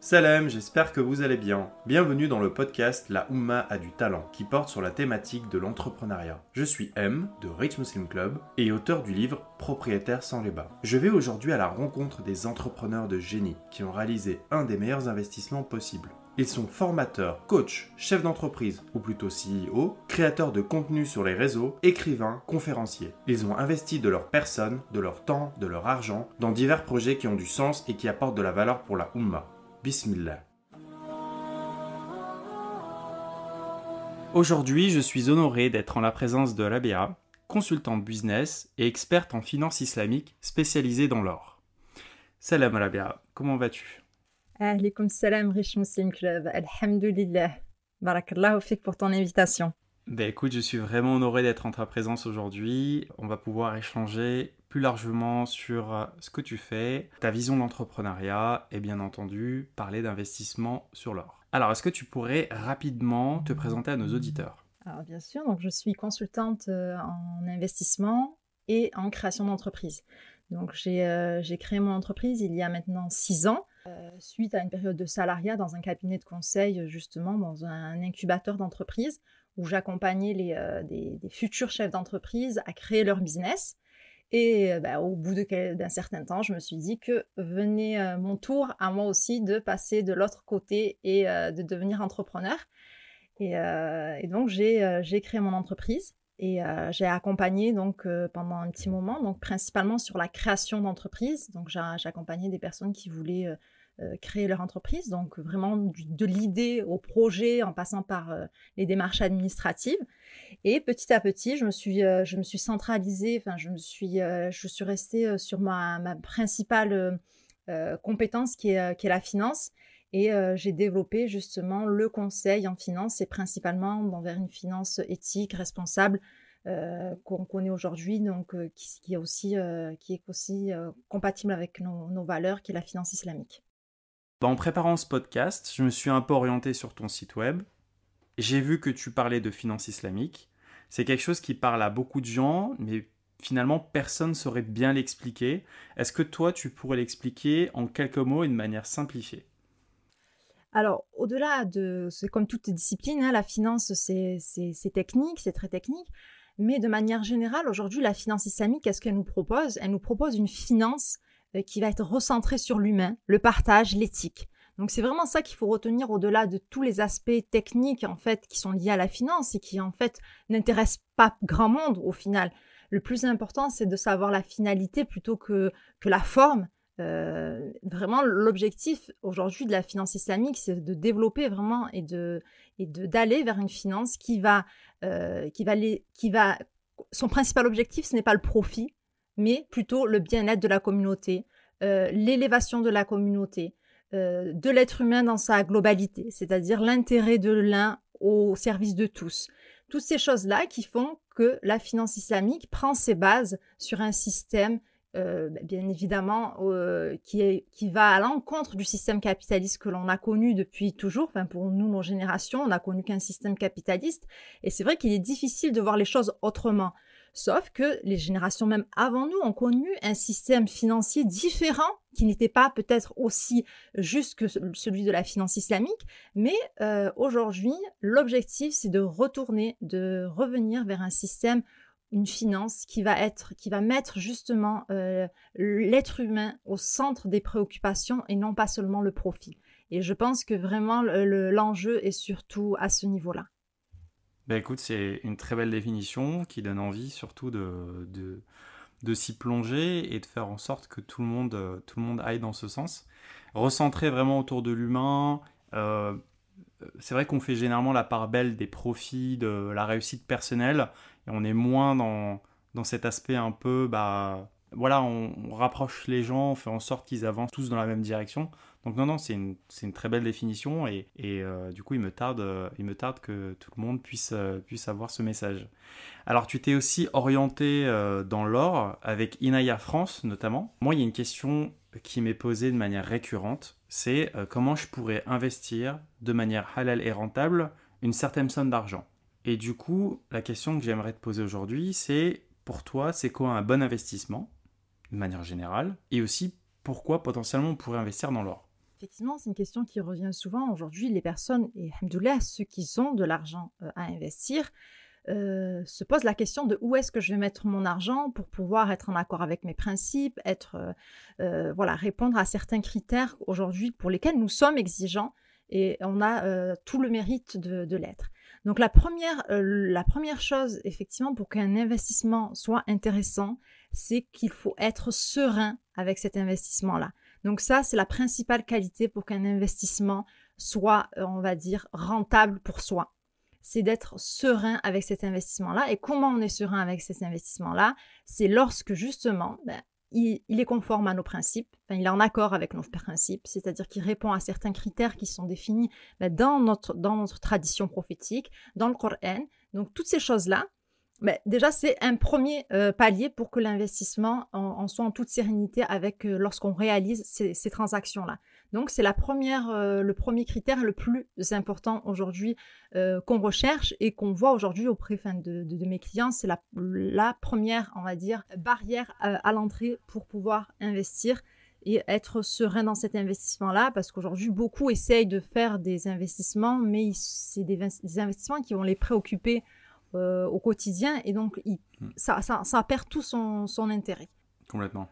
Salam, j'espère que vous allez bien. Bienvenue dans le podcast La Oumma a du talent, qui porte sur la thématique de l'entrepreneuriat. Je suis M, de Rich Muslim Club, et auteur du livre Propriétaire sans les bas. Je vais aujourd'hui à la rencontre des entrepreneurs de génie qui ont réalisé un des meilleurs investissements possibles. Ils sont formateurs, coachs, chefs d'entreprise, ou plutôt CEO, créateurs de contenu sur les réseaux, écrivains, conférenciers. Ils ont investi de leur personne, de leur temps, de leur argent dans divers projets qui ont du sens et qui apportent de la valeur pour la Oumma. Bismillah. Aujourd'hui, je suis honoré d'être en la présence de Rabia, consultante business et experte en finance islamique spécialisée dans l'or. Salam Rabia, comment vas-tu? Alaykoum salam, Rich Muslim Club. Alhamdulillah. Barakallahu fik pour ton invitation. Ben écoute, je suis vraiment honoré d'être en ta présence aujourd'hui. On va pouvoir échanger plus largement sur euh, ce que tu fais, ta vision de l'entrepreneuriat et bien entendu parler d'investissement sur l'or. Alors, est-ce que tu pourrais rapidement te présenter à nos auditeurs? Alors, bien sûr, donc je suis consultante euh, en investissement et en création d'entreprise. Donc, j'ai euh, créé mon entreprise il y a maintenant six ans. suite à une période de salariat dans un cabinet de conseil, justement, dans un incubateur d'entreprise, où j'accompagnais des, des, futurs chefs d'entreprise à créer leur business. Et euh, bah, au bout d'un certain temps, je me suis dit que venait euh, mon tour à moi aussi de passer de l'autre côté et euh, de devenir entrepreneur. Et, donc j'ai créé mon entreprise et j'ai accompagné donc pendant un petit moment, donc principalement sur la création d'entreprise. Donc j'ai accompagné des personnes qui voulaient créer leur entreprise, donc vraiment de l'idée au projet en passant par euh, les démarches administratives. Et petit à petit, je me suis, euh, je me suis centralisée, enfin, je suis, je suis restée sur ma, ma principale compétence qui est, qui est la finance. Et j'ai développé justement le conseil en finance et principalement vers une finance éthique, responsable, qu'on connaît aujourd'hui, donc qui, est aussi, qui est aussi compatible avec nos, valeurs, qui est la finance islamique. En préparant ce podcast, je me suis un peu orienté sur ton site web. J'ai vu que tu parlais de finance islamique. C'est quelque chose qui parle à beaucoup de gens, mais finalement personne ne saurait bien l'expliquer. Est-ce que toi, tu pourrais l'expliquer en quelques mots et de manière simplifiée? Alors, au-delà de, c'est comme toute discipline, hein, la finance, c'est technique, c'est très technique, mais de manière générale, aujourd'hui, la finance islamique, qu'est-ce qu'elle nous propose? Elle nous propose une finance qui va être recentré sur l'humain, le partage, l'éthique. Donc c'est vraiment ça qu'il faut retenir au-delà de tous les aspects techniques en fait qui sont liés à la finance et qui en fait n'intéressent pas grand monde au final. Le plus important c'est de savoir la finalité plutôt que, que la forme. Euh, vraiment l'objectif aujourd'hui de la finance islamique c'est de développer vraiment et de et d'aller vers une finance qui va euh, qui va les, qui va son principal objectif ce n'est pas le profit mais plutôt le bien-être de la communauté, euh, l'élévation de la communauté, euh, de l'être humain dans sa globalité, c'est-à-dire l'intérêt de l'un au service de tous. Toutes ces choses-là qui font que la finance islamique prend ses bases sur un système euh, ben, bien évidemment, qui, est, qui va à l'encontre du système capitaliste que l'on a connu depuis toujours. Enfin, pour nous, nos générations, on n'a connu qu'un système capitaliste. Et c'est vrai qu'il est difficile de voir les choses autrement. Sauf que les générations même avant nous ont connu un système financier différent qui n'était pas peut-être aussi juste que celui de la finance islamique, mais euh, aujourd'hui, l'objectif c'est de retourner, de revenir vers un système une finance qui va être, qui va mettre justement euh, l'être humain au centre des préoccupations et non pas seulement le profit. Et je pense que vraiment l'enjeu est surtout à ce niveau-là. Ben c'est une très belle définition qui donne envie surtout de, de, de s'y plonger et de faire en sorte que tout le monde, tout le monde aille dans ce sens. Recentrer vraiment autour de l'humain. Euh, c'est vrai qu'on fait généralement la part belle des profits, de la réussite personnelle, et on est moins dans, dans cet aspect un peu, bah, voilà, on, rapproche les gens, on fait en sorte qu'ils avancent tous dans la même direction. Donc non, non, c'est une, une, très belle définition et, et euh, du coup, il me, tarde, il me tarde que tout le monde puisse, euh, puisse avoir ce message. Alors, tu t'es aussi orienté euh, dans l'or avec Inaya France notamment. Moi, il y a une question qui m'est posée de manière récurrente, c'est comment je pourrais investir de manière halal et rentable une certaine somme d'argent? Et du coup, la question que j'aimerais te poser aujourd'hui, c'est pour toi, c'est quoi un bon investissement de manière générale, et aussi pourquoi potentiellement on pourrait investir dans l'or? Effectivement, c'est une question qui revient souvent. Aujourd'hui, les personnes, et alhamdoulilah, ceux qui ont de l'argent euh, à investir, euh, se posent la question de où est-ce que je vais mettre mon argent pour pouvoir être en accord avec mes principes, être, euh, voilà, répondre à certains critères aujourd'hui pour lesquels nous sommes exigeants et on a tout le mérite de, l'être. Donc la première, la première chose, effectivement, pour qu'un investissement soit intéressant, c'est qu'il faut être serein avec cet investissement-là. Donc ça, c'est la principale qualité pour qu'un investissement soit, euh, on va dire, rentable pour soi. C'est d'être serein avec cet investissement-là. Et comment on est serein avec cet investissement-là? C'est lorsque justement, ben, il, est conforme à nos principes, il est en accord avec nos principes, c'est-à-dire qu'il répond à certains critères qui sont définis ben, dans, notre, dans notre tradition prophétique, dans le Coran. Donc toutes ces choses-là, mais déjà, c'est un premier euh, palier pour que l'investissement en, soit en toute sérénité avec euh, lorsqu'on réalise ces, transactions-là. Donc, c'est la première, euh, le premier critère le plus important aujourd'hui qu'on recherche et qu'on voit aujourd'hui auprès de, mes clients. C'est la, la, première, on va dire, barrière à l'entrée pour pouvoir investir et être serein dans cet investissement-là, parce qu'aujourd'hui, beaucoup essayent de faire des investissements, mais c'est des investissements qui vont les préoccuper euh, au quotidien et donc hmm. ça, ça, perd tout son, son, intérêt. Complètement.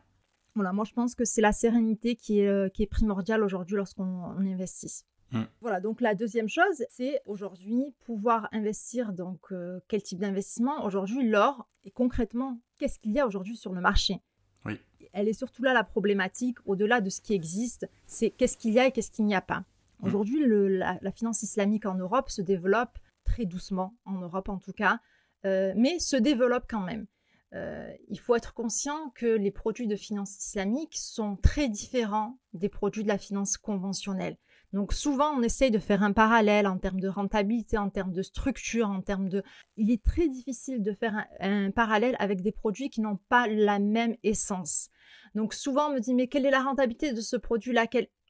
Voilà, moi je pense que c'est la sérénité qui est, euh, qui est primordiale aujourd'hui lorsqu'on investit. Hmm. Voilà, donc la deuxième chose, c'est aujourd'hui pouvoir investir. Donc, euh, quel type d'investissement Aujourd'hui, l'or, et concrètement, qu'est-ce qu'il y a aujourd'hui sur le marché? Oui. Elle est surtout là la problématique, au-delà de ce qui existe, c'est qu'est-ce qu'il y a et qu'est-ce qu'il n'y a pas. Hmm. Aujourd'hui, la, la, finance islamique en Europe se développe très doucement, en Europe en tout cas, euh, mais se développe quand même. Euh, il faut être conscient que les produits de finance islamique sont très différents des produits de la finance conventionnelle. Donc souvent, on essaye de faire un parallèle en termes de rentabilité, en termes de structure, en termes de... Il est très difficile de faire un, parallèle avec des produits qui n'ont pas la même essence. Donc souvent, on me dit, mais quelle est la rentabilité de ce produit-là?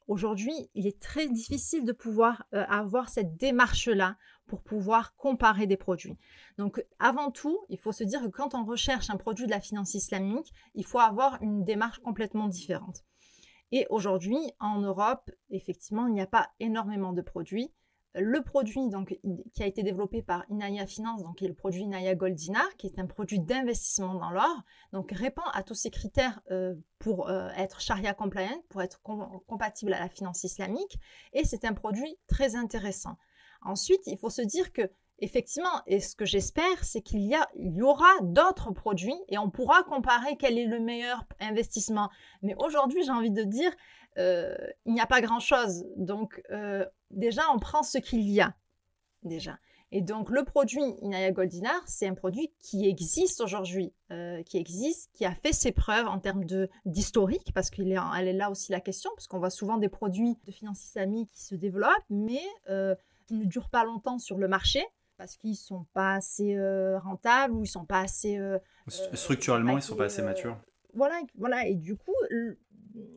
Aujourd'hui, il est très difficile de pouvoir euh, avoir cette démarche-là pour pouvoir comparer des produits. Donc avant tout, il faut se dire que quand on recherche un produit de la finance islamique, il faut avoir une démarche complètement différente. Et aujourd'hui, en Europe, effectivement, il n'y a pas énormément de produits. Le produit donc, qui a été développé par Inaya Finance, donc, qui est le produit Inaya Goldinar, qui est un produit d'investissement dans l'or, donc répond à tous ces critères euh, pour euh, être Sharia compliant, pour être compatible à la finance islamique, et c'est un produit très intéressant. Ensuite, il faut se dire que effectivement, et ce que j'espère, c'est qu'il y, y aura d'autres produits et on pourra comparer quel est le meilleur investissement. Mais aujourd'hui, j'ai envie de dire, euh, il n'y a pas grand-chose. Donc, euh, déjà, on prend ce qu'il y a. Déjà. Et donc, le produit Inaya Goldinar, c'est un produit qui existe aujourd'hui, euh, qui existe, qui a fait ses preuves en termes d'historique, parce qu'elle est, là aussi la question, parce qu'on voit souvent des produits de finance islamique qui se développent, mais ne durent pas longtemps sur le marché parce qu'ils sont pas assez euh, rentables ou ils sont pas assez euh, euh, structurellement ils sont pas assez matures. Voilà, voilà et du coup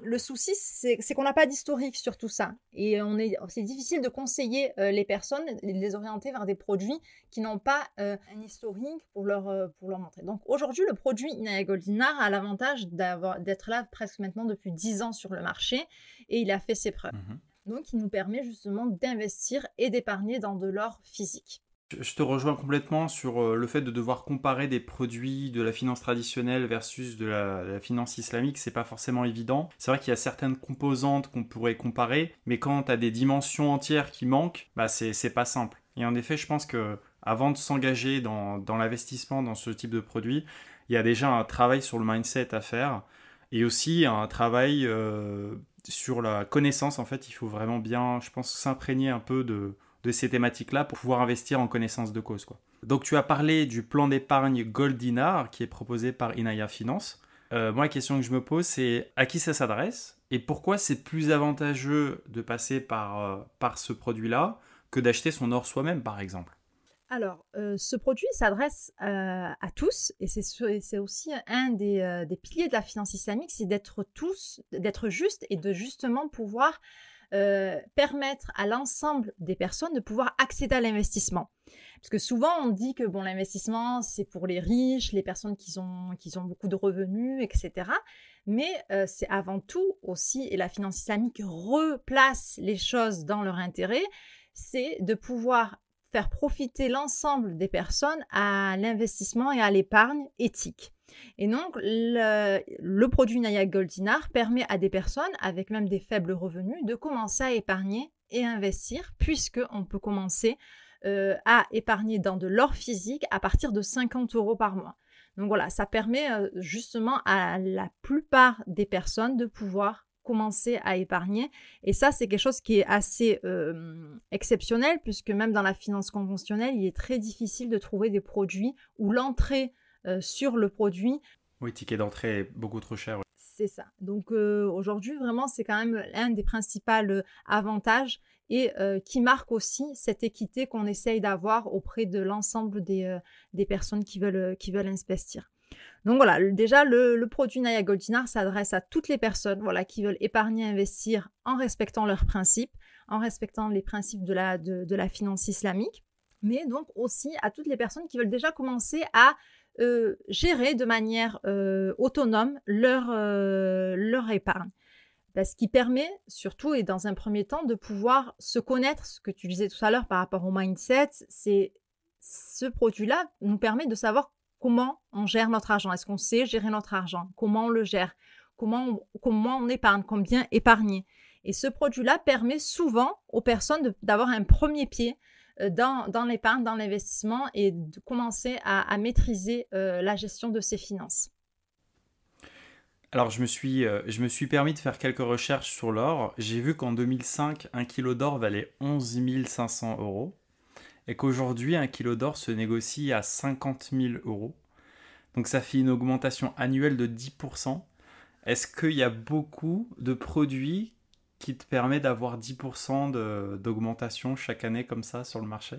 le, souci c'est qu'on n'a pas d'historique sur tout ça et on est c'est difficile de conseiller les personnes de les orienter vers des produits qui n'ont pas un historique pour leur pour leur montrer. Donc aujourd'hui le produit Inaya Goldinar a l'avantage d'être là presque maintenant depuis 10 ans sur le marché et il a fait ses preuves. Mmh donc qui nous permet justement d'investir et d'épargner dans de l'or physique. Je te rejoins complètement sur euh, le fait de devoir comparer des produits de la finance traditionnelle versus de la, finance islamique, c'est pas forcément évident. C'est vrai qu'il y a certaines composantes qu'on pourrait comparer, mais quand tu as des dimensions entières qui manquent, bah c'est pas simple. Et en effet, je pense que avant de s'engager dans, l'investissement dans ce type de produit, il y a déjà un travail sur le mindset à faire et aussi un travail euh, sur la connaissance, en fait, il faut vraiment bien, je pense, s'imprégner un peu de, ces thématiques-là pour pouvoir investir en connaissance de cause. Quoi. Donc tu as parlé du plan d'épargne Goldinar qui est proposé par Inaya Finance. Euh, moi, la question que je me pose, c'est à qui ça s'adresse et pourquoi c'est plus avantageux de passer par, euh, par ce produit-là que d'acheter son or soi-même, par exemple? Alors, euh, ce produit s'adresse euh, à tous et c'est aussi un euh, des, piliers de la finance islamique, c'est d'être tous, d'être juste et de justement pouvoir permettre à l'ensemble des personnes de pouvoir accéder à l'investissement. Parce que souvent on dit que bon l'investissement c'est pour les riches, les personnes qui ont, qui ont beaucoup de revenus, etc. mais c'est avant tout aussi, et la finance islamique replace les choses dans leur intérêt, c'est de pouvoir faire profiter l'ensemble des personnes à l'investissement et à l'épargne éthique. Et donc, le, produit Naya Goldinar permet à des personnes avec même des faibles revenus de commencer à épargner et investir, puisqu'on peut commencer euh, à épargner dans de l'or physique à partir de 50 euros par mois. Donc voilà, ça permet euh, justement à la plupart des personnes de pouvoir commencer à épargner. Et ça, c'est quelque chose qui est assez euh, exceptionnel, puisque même dans la finance conventionnelle, il est très difficile de trouver des produits où l'entrée sur le produit... Oui, ticket d'entrée est beaucoup trop cher. C'est ça. Donc aujourd'hui, vraiment, c'est quand même un des principaux avantages et qui marque aussi cette équité qu'on essaye d'avoir auprès de l'ensemble des, des, personnes qui veulent, qui veulent investir. Donc voilà, déjà le, produit Naya Goldinar s'adresse à toutes les personnes voilà, qui veulent épargner, investir en respectant leurs principes, en respectant les principes de la, de, la finance islamique, mais donc aussi à toutes les personnes qui veulent déjà commencer à gérer de manière autonome leur, leur épargne. Ce qui permet surtout et dans un premier temps de pouvoir se connaître, ce que tu disais tout à l'heure par rapport au mindset, c'est ce produit-là nous permet de savoir comment on gère notre argent? Est-ce qu'on sait gérer notre argent? Comment on le gère? Comment on, épargne? Combien épargner? Et ce produit-là permet souvent aux personnes d'avoir un premier pied euh, dans, dans l'épargne, dans l'investissement et de commencer à, maîtriser euh, la gestion de ses finances. Alors, je me, suis, euh, je me suis permis de faire quelques recherches sur l'or. J'ai vu qu'en 2005, un kilo d'or valait 11 500 euros et qu'aujourd'hui, un kilo d'or se négocie à 50 000 euros. Donc, ça fait une augmentation annuelle de 10%. Est-ce qu'il y a beaucoup de produits qui te permettent d'avoir 10% d'augmentation chaque année comme ça sur le marché?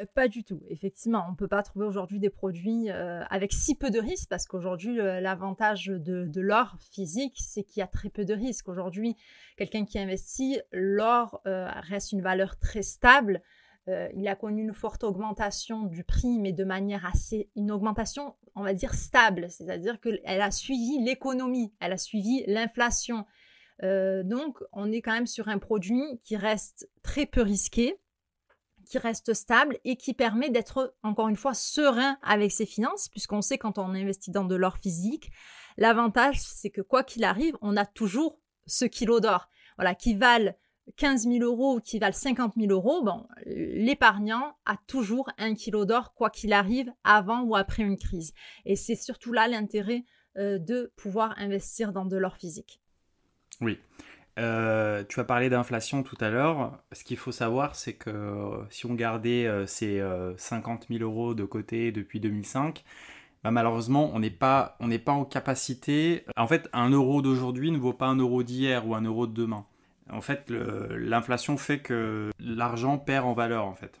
Euh, pas du tout. Effectivement, on ne peut pas trouver aujourd'hui des produits euh, avec si peu de risques parce qu'aujourd'hui, l'avantage de, l'or physique, c'est qu'il y a très peu de risques. Aujourd'hui, quelqu'un qui investit, l'or euh, reste une valeur très stable. Il a connu une forte augmentation du prix, mais de manière assez... une augmentation, on va dire, stable. C'est-à-dire qu'elle a suivi l'économie, elle a suivi l'inflation. donc, on est quand même sur un produit qui reste très peu risqué qui reste stable et qui permet d'être encore une fois serein avec ses finances, puisqu'on sait quand on investit dans de l'or physique, l'avantage c'est que quoi qu'il arrive, on a toujours ce kilo d'or, voilà, qui valent 15 000 euros ou qui valent 50 000 euros, bon, l'épargnant a toujours un kilo d'or quoi qu'il arrive avant ou après une crise. Et c'est surtout là l'intérêt euh, de pouvoir investir dans de l'or physique. Oui. Euh, tu as parlé d'inflation tout à l'heure. Ce qu'il faut savoir, c'est que euh, si on gardait ces 50 000 euros de côté depuis 2005, bah, malheureusement, on n'est pas, pas en capacité. En fait, un euro d'aujourd'hui ne vaut pas un euro d'hier ou un euro de demain. En fait, l'inflation fait que l'argent perd en valeur, en fait.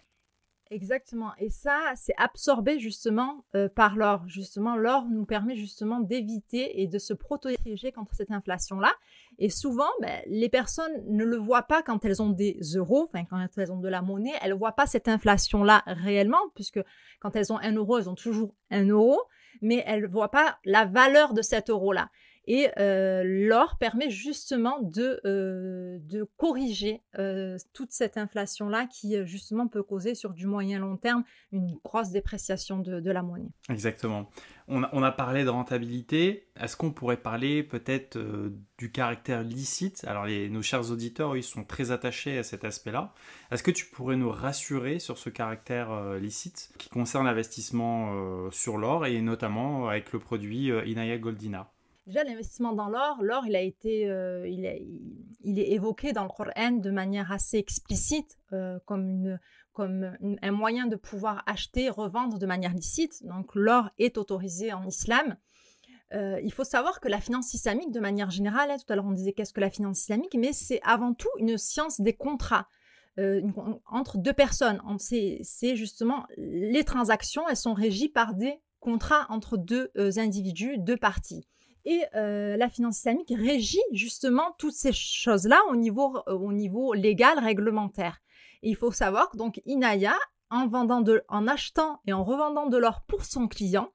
Exactement. Et ça, c'est absorbé justement euh, par l'or. Justement, l'or nous permet justement d'éviter et de se protéger contre cette inflation-là. Et souvent, ben, les personnes ne le voient pas quand elles ont des euros, enfin quand elles ont de la monnaie, elles ne voient pas cette inflation-là réellement, puisque quand elles ont un euro, elles ont toujours un euro, mais elles ne voient pas la valeur de cet euro-là. Et euh, l'or permet justement de, euh, de corriger euh, toute cette inflation-là qui justement peut causer sur du moyen long terme une grosse dépréciation de, la monnaie. Exactement. On a, parlé de rentabilité. Est-ce qu'on pourrait parler peut-être du caractère licite? Alors nos chers auditeurs, ils sont très attachés à cet aspect-là. Est-ce que tu pourrais nous rassurer sur ce caractère licite qui concerne l'investissement sur l'or et notamment avec le produit Inaya Goldina? Déjà, l'investissement dans l'or, l'or, il a été, euh, il, est, évoqué dans le Coran de manière assez explicite euh, comme, comme un moyen de pouvoir acheter, revendre de manière licite. Donc, l'or est autorisé en islam. Euh, il faut savoir que la finance islamique, de manière générale, hein, tout à l'heure on disait qu'est-ce que la finance islamique, mais c'est avant tout une science des contrats. entre deux personnes. C'est justement les transactions, elles sont régies par des contrats entre deux individus, deux parties. Et euh, la finance islamique régit justement toutes ces choses-là au niveau, euh, au niveau légal, réglementaire. Et il faut savoir que donc Inaya, en, vendant de, en achetant et en revendant de l'or pour son client,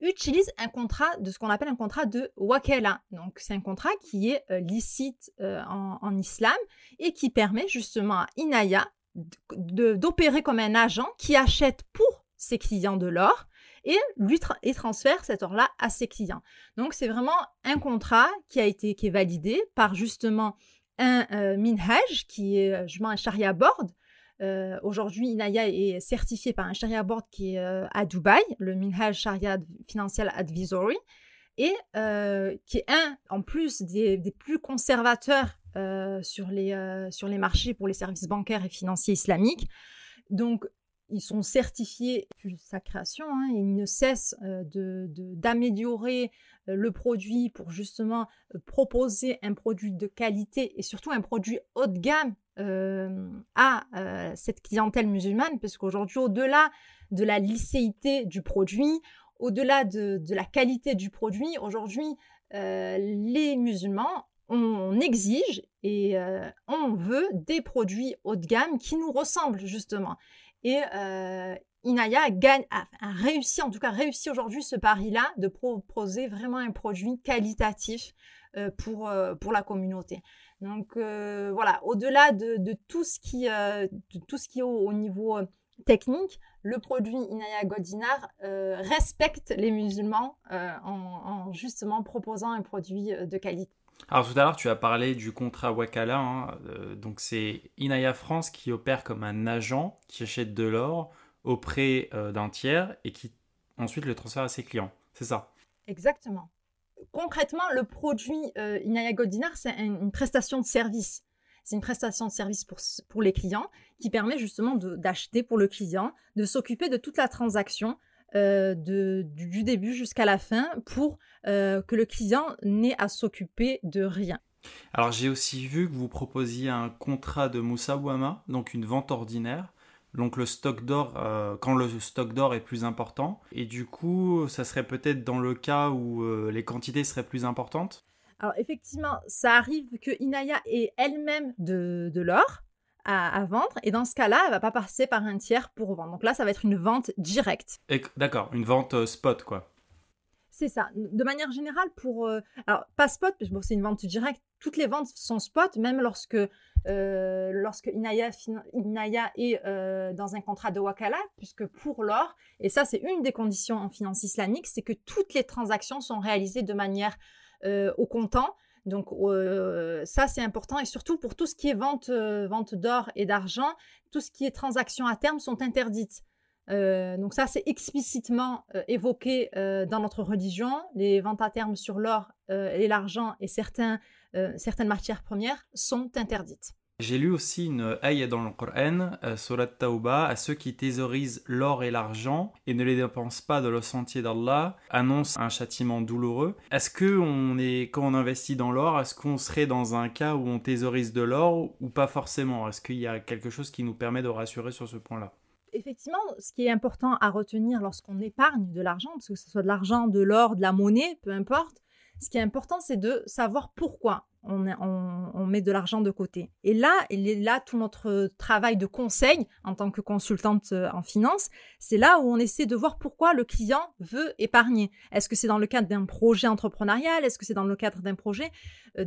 utilise un contrat de ce qu'on appelle un contrat de wakala. Donc c'est un contrat qui est euh, licite euh, en, islam et qui permet justement à Inaya d'opérer comme un agent qui achète pour ses clients de l'or et lui transfère cet or-là à ses clients. Donc c'est vraiment un contrat qui a été qui est validé par justement un euh, minhaj qui est justement un sharia board euh, aujourd'hui, Inaya est certifié par un Sharia Board qui est euh, à Dubaï, le Minhaj Sharia Financial Advisory, et euh, qui est un, en plus, des, plus conservateurs sur, les, sur les marchés pour les services bancaires et financiers islamiques. Donc, ils sont certifiés depuis sa création, hein, ils ne cessent d'améliorer le produit pour justement proposer un produit de qualité et surtout un produit haut de gamme à cette clientèle musulmane, parce qu'aujourd'hui, au-delà de la licéité du produit, au-delà de, la qualité du produit, aujourd'hui, les musulmans, on, exige et on veut des produits haut de gamme qui nous ressemblent justement. Et Inaya gagne, a, réussi, en tout cas réussi aujourd'hui ce pari-là, de proposer vraiment un produit qualitatif pour, pour la communauté. Donc euh, voilà, au-delà de, tout ce qui, euh, est au, niveau euh, technique, le produit Inaya Goldinar respecte les musulmans en, justement proposant un produit de qualité. Alors tout à l'heure, tu as parlé du contrat Wakala. Hein, donc c'est Inaya France qui opère comme un agent qui achète de l'or auprès d'un tiers et qui ensuite le transfère à ses clients. C'est ça? Exactement concrètement, le produit euh, Inaya Goldinar, c'est une prestation de service. C'est une prestation de service pour, pour les clients qui permet justement d'acheter pour le client, de s'occuper de toute la transaction euh, de, du, début jusqu'à la fin pour euh, que le client n'ait à s'occuper de rien. Alors j'ai aussi vu que vous proposiez un contrat de Wama, donc une vente ordinaire, donc le stock d'or, euh, quand le stock d'or est plus important. Et du coup, ça serait peut-être dans le cas où les quantités seraient plus importantes? Alors effectivement, ça arrive que Inaya ait elle-même de, l'or à, vendre. Et dans ce cas-là, elle va pas passer par un tiers pour vendre. Donc là, ça va être une vente directe. D'accord, une vente euh, spot, quoi. C'est ça. De manière générale, pour... alors, pas spot, parce que c'est une vente directe. Toutes les ventes sont spot, même lorsque euh, lorsque Inaya, Inaya est euh, dans un contrat de Wakala, puisque pour l'or, et ça c'est une des conditions en finance islamique, c'est que toutes les transactions sont réalisées de manière euh, au comptant. Donc ça c'est important et surtout pour tout ce qui est vente, vente d'or et d'argent, tout ce qui est transactions à terme sont interdites. donc ça, c'est explicitement évoqué dans notre religion. Les ventes à terme sur l'or et l'argent et certains certaines matières premières sont interdites. J'ai lu aussi une ayah dans le Coran, euh, Surat Tauba, à ceux qui thésaurisent l'or et l'argent et ne les dépensent pas de le sentier d'Allah, annonce un châtiment douloureux. Est-ce que on est, quand on investit dans l'or, est-ce qu'on serait dans un cas où on thésaurise de l'or ou pas forcément? Est-ce qu'il y a quelque chose qui nous permet de rassurer sur ce point-là? Effectivement, ce qui est important à retenir lorsqu'on épargne de l'argent, que ce soit de l'argent, de l'or, de la monnaie, peu importe, ce qui est important, c'est de savoir pourquoi on, met de l'argent de côté. Et là, là tout notre travail de conseil en tant que consultante euh, en finance. C'est là où on essaie de voir pourquoi le client veut épargner. Est-ce que c'est dans le cadre d'un projet entrepreneurial? Est-ce que c'est dans le cadre d'un projet euh,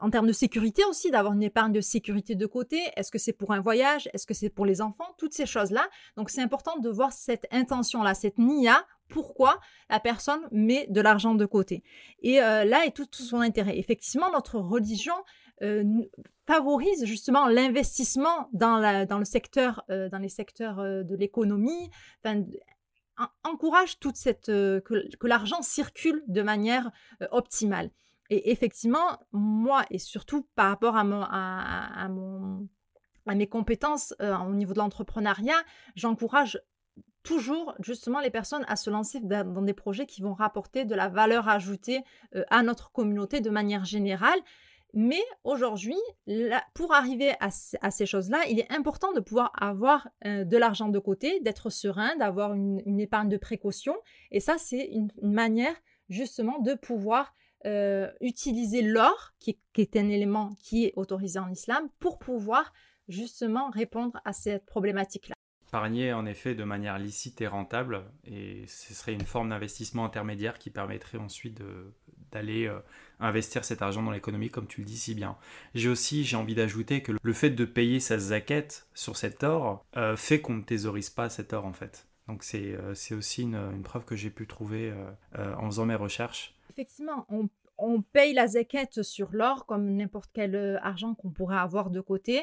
en termes de sécurité aussi, d'avoir une épargne de sécurité de côté? Est-ce que c'est pour un voyage? Est-ce que c'est pour les enfants? Toutes ces choses-là. Donc c'est important de voir cette intention-là, cette NIA pourquoi la personne met de l'argent de côté. Et euh, là est tout, son intérêt. Effectivement, notre religion euh, favorise justement l'investissement dans, le secteur, euh, dans les secteurs de l'économie, encourage toute cette que, l'argent circule de manière optimale. Et effectivement, moi et surtout par rapport à mes compétences au niveau de l'entrepreneuriat, j'encourage toujours justement les personnes à se lancer dans des projets qui vont rapporter de la valeur ajoutée euh, à notre communauté de manière générale. Mais aujourd'hui, pour arriver à, ces choses-là, il est important de pouvoir avoir euh, de l'argent de côté, d'être serein, d'avoir une, épargne de précaution. Et ça, c'est une, manière justement de pouvoir euh, utiliser l'or, qui, est un élément qui est autorisé en islam, pour pouvoir justement répondre à cette problématique-là. Épargner en effet de manière licite et rentable. Et ce serait une forme d'investissement intermédiaire qui permettrait ensuite d'aller euh, investir cet argent dans l'économie, comme tu le dis si bien. J'ai aussi, j'ai envie d'ajouter que le fait de payer sa zaquette sur cet or euh, fait qu'on ne thésaurise pas cet or en fait. Donc c'est euh, aussi une, preuve que j'ai pu trouver en faisant mes recherches. Effectivement, on, on paye la zaquette sur l'or comme n'importe quel argent qu'on pourrait avoir de côté.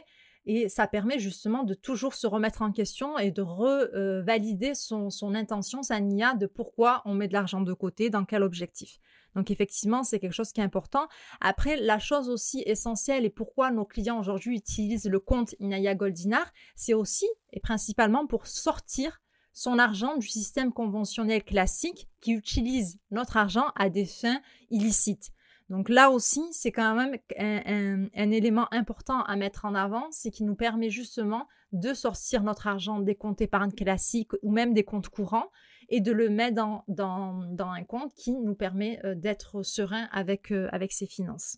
Et ça permet justement de toujours se remettre en question et de revalider son, intention, sa NIA, de pourquoi on met de l'argent de côté, dans quel objectif. Donc effectivement, c'est quelque chose qui est important. Après, la chose aussi essentielle et pourquoi nos clients aujourd'hui utilisent le compte Inaya Goldinar, c'est aussi et principalement pour sortir son argent du système conventionnel classique qui utilise notre argent à des fins illicites. Donc là aussi, c'est quand même un, élément important à mettre en avant, c'est qui nous permet justement de sortir notre argent des comptes épargne classiques ou même des comptes courants et de le mettre dans, un compte qui nous permet euh, d'être serein avec, euh, avec ses finances.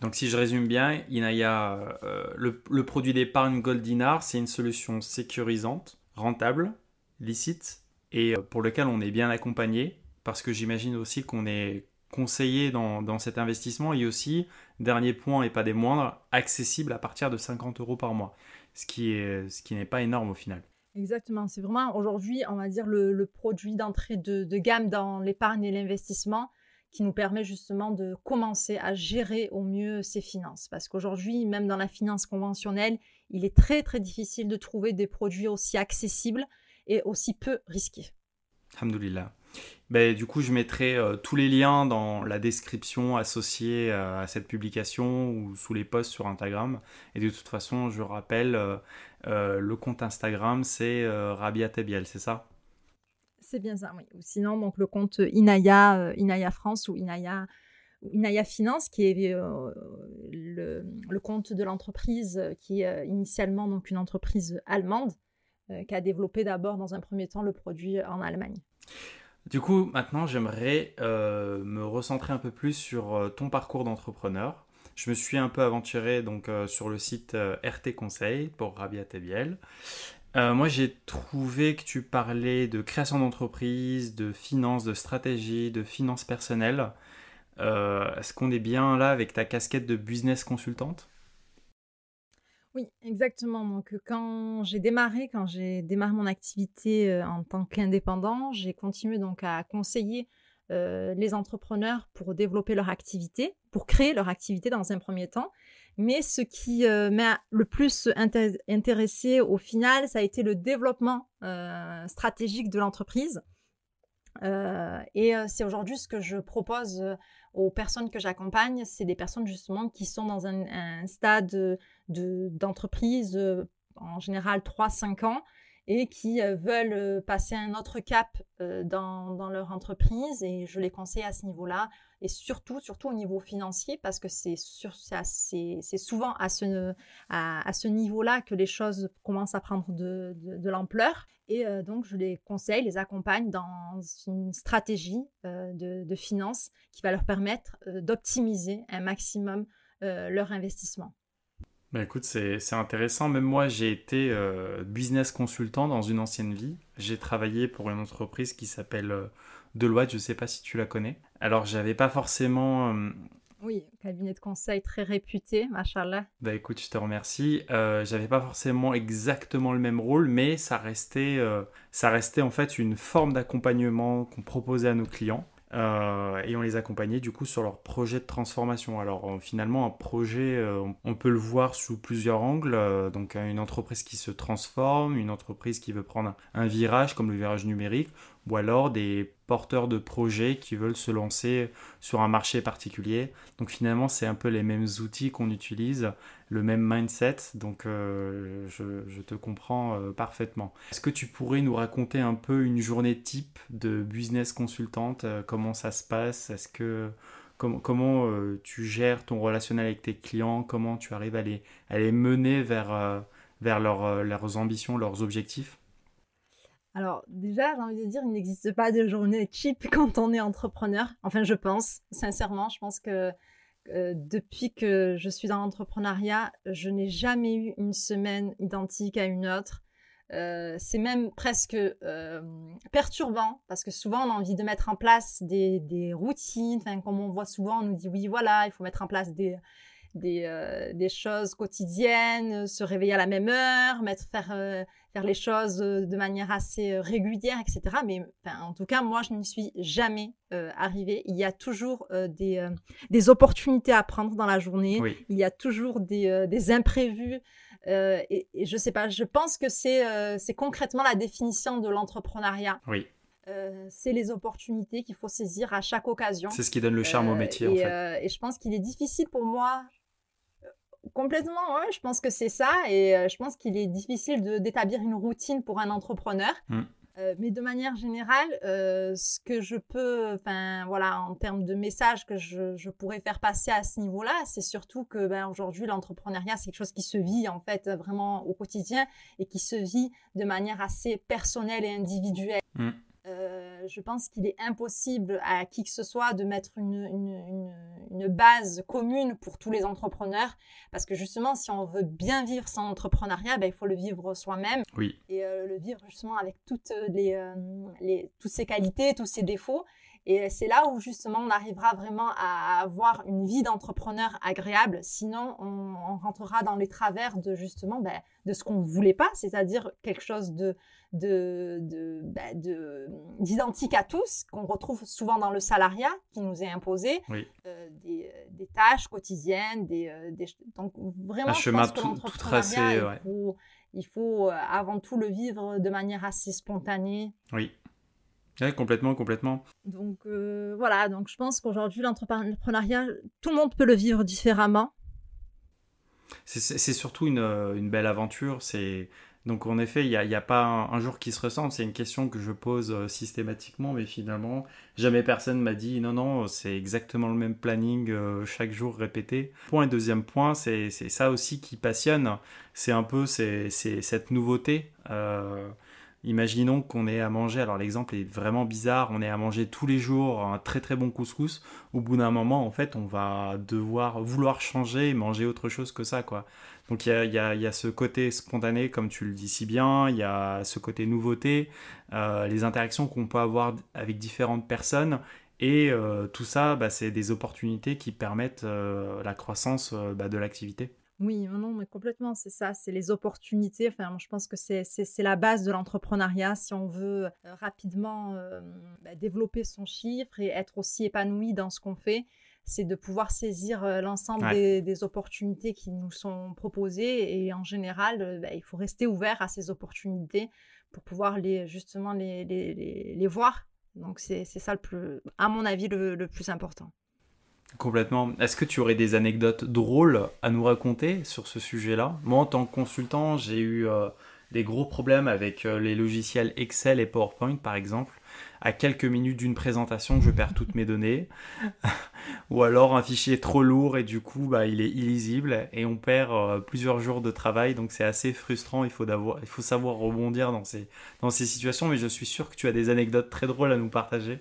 Donc si je résume bien, Inaya, euh, le, le, produit d'épargne Goldinar, c'est une solution sécurisante, rentable, licite et pour lequel on est bien accompagné parce que j'imagine aussi qu'on est conseillé dans, cet investissement et aussi, dernier point et pas des moindres, accessible à partir de 50 euros par mois, ce qui est ce qui n'est pas énorme au final. Exactement, c'est vraiment aujourd'hui, on va dire, le, produit d'entrée de, gamme dans l'épargne et l'investissement qui nous permet justement de commencer à gérer au mieux ses finances. Parce qu'aujourd'hui, même dans la finance conventionnelle, il est très très difficile de trouver des produits aussi accessibles et aussi peu risqués. Alhamdoulilah. Ben, du coup, je mettrai euh, tous les liens dans la description associée euh, à cette publication ou sous les posts sur Instagram. Et de toute façon, je rappelle, euh, le compte Instagram, c'est Rabia Tebiel, c'est ça? C'est bien ça, oui. Ou sinon, donc, le compte Inaya, Inaya France ou Inaya, Inaya Finance, qui est le, le, compte de l'entreprise qui est initialement donc, une entreprise allemande qui a développé d'abord, dans un premier temps, le produit en Allemagne. Du coup, maintenant, j'aimerais euh, me recentrer un peu plus sur euh, ton parcours d'entrepreneur. Je me suis un peu aventuré donc euh, sur le site RT Conseil pour Rabia Tebiel. moi, j'ai trouvé que tu parlais de création d'entreprise, de finances, de stratégie, de finances personnelles. Est-ce qu'on est bien là avec ta casquette de business consultante? Oui, exactement. Donc, quand j'ai démarré, quand j'ai démarré mon activité en tant qu'indépendant, j'ai continué donc à conseiller les entrepreneurs pour développer leur activité, pour créer leur activité dans un premier temps. Mais ce qui m'a le plus intéressé au final, ça a été le développement stratégique de l'entreprise. Et c'est aujourd'hui ce que je propose aux personnes que j'accompagne, c'est des personnes justement qui sont dans un, stade d'entreprise, euh, en général 3-5 ans, et qui euh, veulent euh, passer un autre cap dans, leur entreprise. Et je les conseille à ce niveau-là, et surtout, surtout au niveau financier, parce que c'est souvent à ce, à, ce niveau-là que les choses commencent à prendre de, l'ampleur. Et euh, donc, je les conseille, les accompagne dans une stratégie euh, de, de, finance qui va leur permettre euh, d'optimiser un maximum leur investissement. Bah écoute, c'est intéressant. Même moi, j'ai été business consultant dans une ancienne vie. J'ai travaillé pour une entreprise qui s'appelle Deloitte. Je ne sais pas si tu la connais. Alors, j'avais pas forcément oui, cabinet de conseil très réputé, machallah. Bah écoute, je te remercie. Euh, J'avais pas forcément exactement le même rôle, mais ça restait, euh, ça restait en fait une forme d'accompagnement qu'on proposait à nos clients. Euh, et on les accompagnait du coup sur leur projet de transformation. Alors euh, finalement un projet, on peut le voir sous plusieurs angles. donc une entreprise qui se transforme, une entreprise qui veut prendre un virage comme le virage numérique, ou alors des porteurs de projets qui veulent se lancer sur un marché particulier. Donc finalement, c'est un peu les mêmes outils qu'on utilise, le même mindset, donc euh, je, te comprends euh, parfaitement. Est-ce que tu pourrais nous raconter un peu une journée type de business consultante? Euh, Comment ça se passe? Est-ce que comment tu gères ton relationnel avec tes clients? Comment tu arrives à les, à les mener vers, vers leurs ambitions, leurs objectifs? Alors déjà, j'ai envie de dire, il n'existe pas de journée cheap quand on est entrepreneur. Enfin, je pense, sincèrement, je pense que euh, depuis que je suis dans l'entrepreneuriat, je n'ai jamais eu une semaine identique à une autre. c'est même presque perturbant parce que souvent on a envie de mettre en place des, des routines. Enfin, comme on voit souvent, on nous dit oui, voilà, il faut mettre en place des, des, euh, des, choses quotidiennes, se réveiller à la même heure, mettre, faire, euh, faire les choses euh, de manière assez régulière, etc. Mais en tout cas, moi, je n'y suis jamais arrivée. Il y a toujours des, des, opportunités à prendre dans la journée. Il y a toujours des, des imprévus. Et, et, je sais pas, je pense que c'est c'est concrètement la définition de l'entrepreneuriat. Oui. c'est les opportunités qu'il faut saisir à chaque occasion. C'est ce qui donne le charme au métier. Et, en fait. et je pense qu'il est difficile pour moi Complètement, ouais, je pense que c'est ça. Et euh, je pense qu'il est difficile d'établir une routine pour un entrepreneur. Mm. Euh, mais de manière générale, euh, ce que je peux, enfin voilà, en termes de messages que je, je pourrais faire passer à ce niveau-là, c'est surtout que ben, aujourd'hui l'entrepreneuriat c'est quelque chose qui se vit en fait vraiment au quotidien et qui se vit de manière assez personnelle et individuelle. Mm. Euh, je pense qu'il est impossible à qui que ce soit de mettre une, base commune pour tous les entrepreneurs, parce que justement, si on veut bien vivre son entrepreneuriat, ben, il faut le vivre soi-même oui. et euh, le vivre justement avec toutes, les, euh, les, toutes ses qualités, tous ses défauts. Et c'est là où justement on arrivera vraiment à avoir une vie d'entrepreneur agréable. Sinon, on, rentrera dans les travers de justement ben, de ce qu'on ne voulait pas, c'est-à-dire quelque chose de de, d'identique à tous qu'on retrouve souvent dans le salariat qui nous est imposé, euh, des, des, tâches quotidiennes, des, euh, donc vraiment un chemin tout, tracé. Il faut, il faut euh, avant tout le vivre de manière assez spontanée. Oui. Oui, complètement, complètement. Donc euh, voilà, donc je pense qu'aujourd'hui, l'entrepreneuriat, tout le monde peut le vivre différemment. C'est surtout une, euh, une, belle aventure. C'est donc en effet, il n'y a, a, pas un, jour qui se ressemble. C'est une question que je pose euh, systématiquement, mais finalement, jamais personne m'a dit non, non, c'est exactement le même planning chaque jour répété. Point deuxième point, c'est ça aussi qui passionne. C'est un peu cette nouveauté. Imaginons qu'on est à manger, alors l'exemple est vraiment bizarre, on est à manger tous les jours un très très bon couscous. Au bout d'un moment, en fait, on va devoir vouloir changer et manger autre chose que ça, quoi. Donc il y a, ce côté spontané, comme tu le dis si bien, il y a ce côté nouveauté, euh, les interactions qu'on peut avoir avec différentes personnes. Et euh, tout ça, bah, c'est des opportunités qui permettent euh, la croissance bah, de l'activité. Oui, non, mais complètement, c'est ça, c'est les opportunités. Enfin, je pense que c'est la base de l'entrepreneuriat si on veut euh, rapidement euh, bah, développer son chiffre et être aussi épanoui dans ce qu'on fait. C'est de pouvoir saisir euh, l'ensemble des, opportunités qui nous sont proposées et en général, bah, il faut rester ouvert à ces opportunités pour pouvoir les, justement les, les, les voir. Donc, c'est ça, le plus, à mon avis, le plus important. Complètement. Est-ce que tu aurais des anecdotes drôles à nous raconter sur ce sujet-là? Moi, en tant que consultant, j'ai eu euh, des gros problèmes avec euh, les logiciels Excel et PowerPoint, par exemple. À quelques minutes d'une présentation, je perds toutes mes données. Ou alors un fichier trop lourd et du coup, bah, il est illisible et on perd euh, plusieurs jours de travail. Donc c'est assez frustrant. Il faut, savoir rebondir dans ces, dans ces situations. Mais je suis sûr que tu as des anecdotes très drôles à nous partager.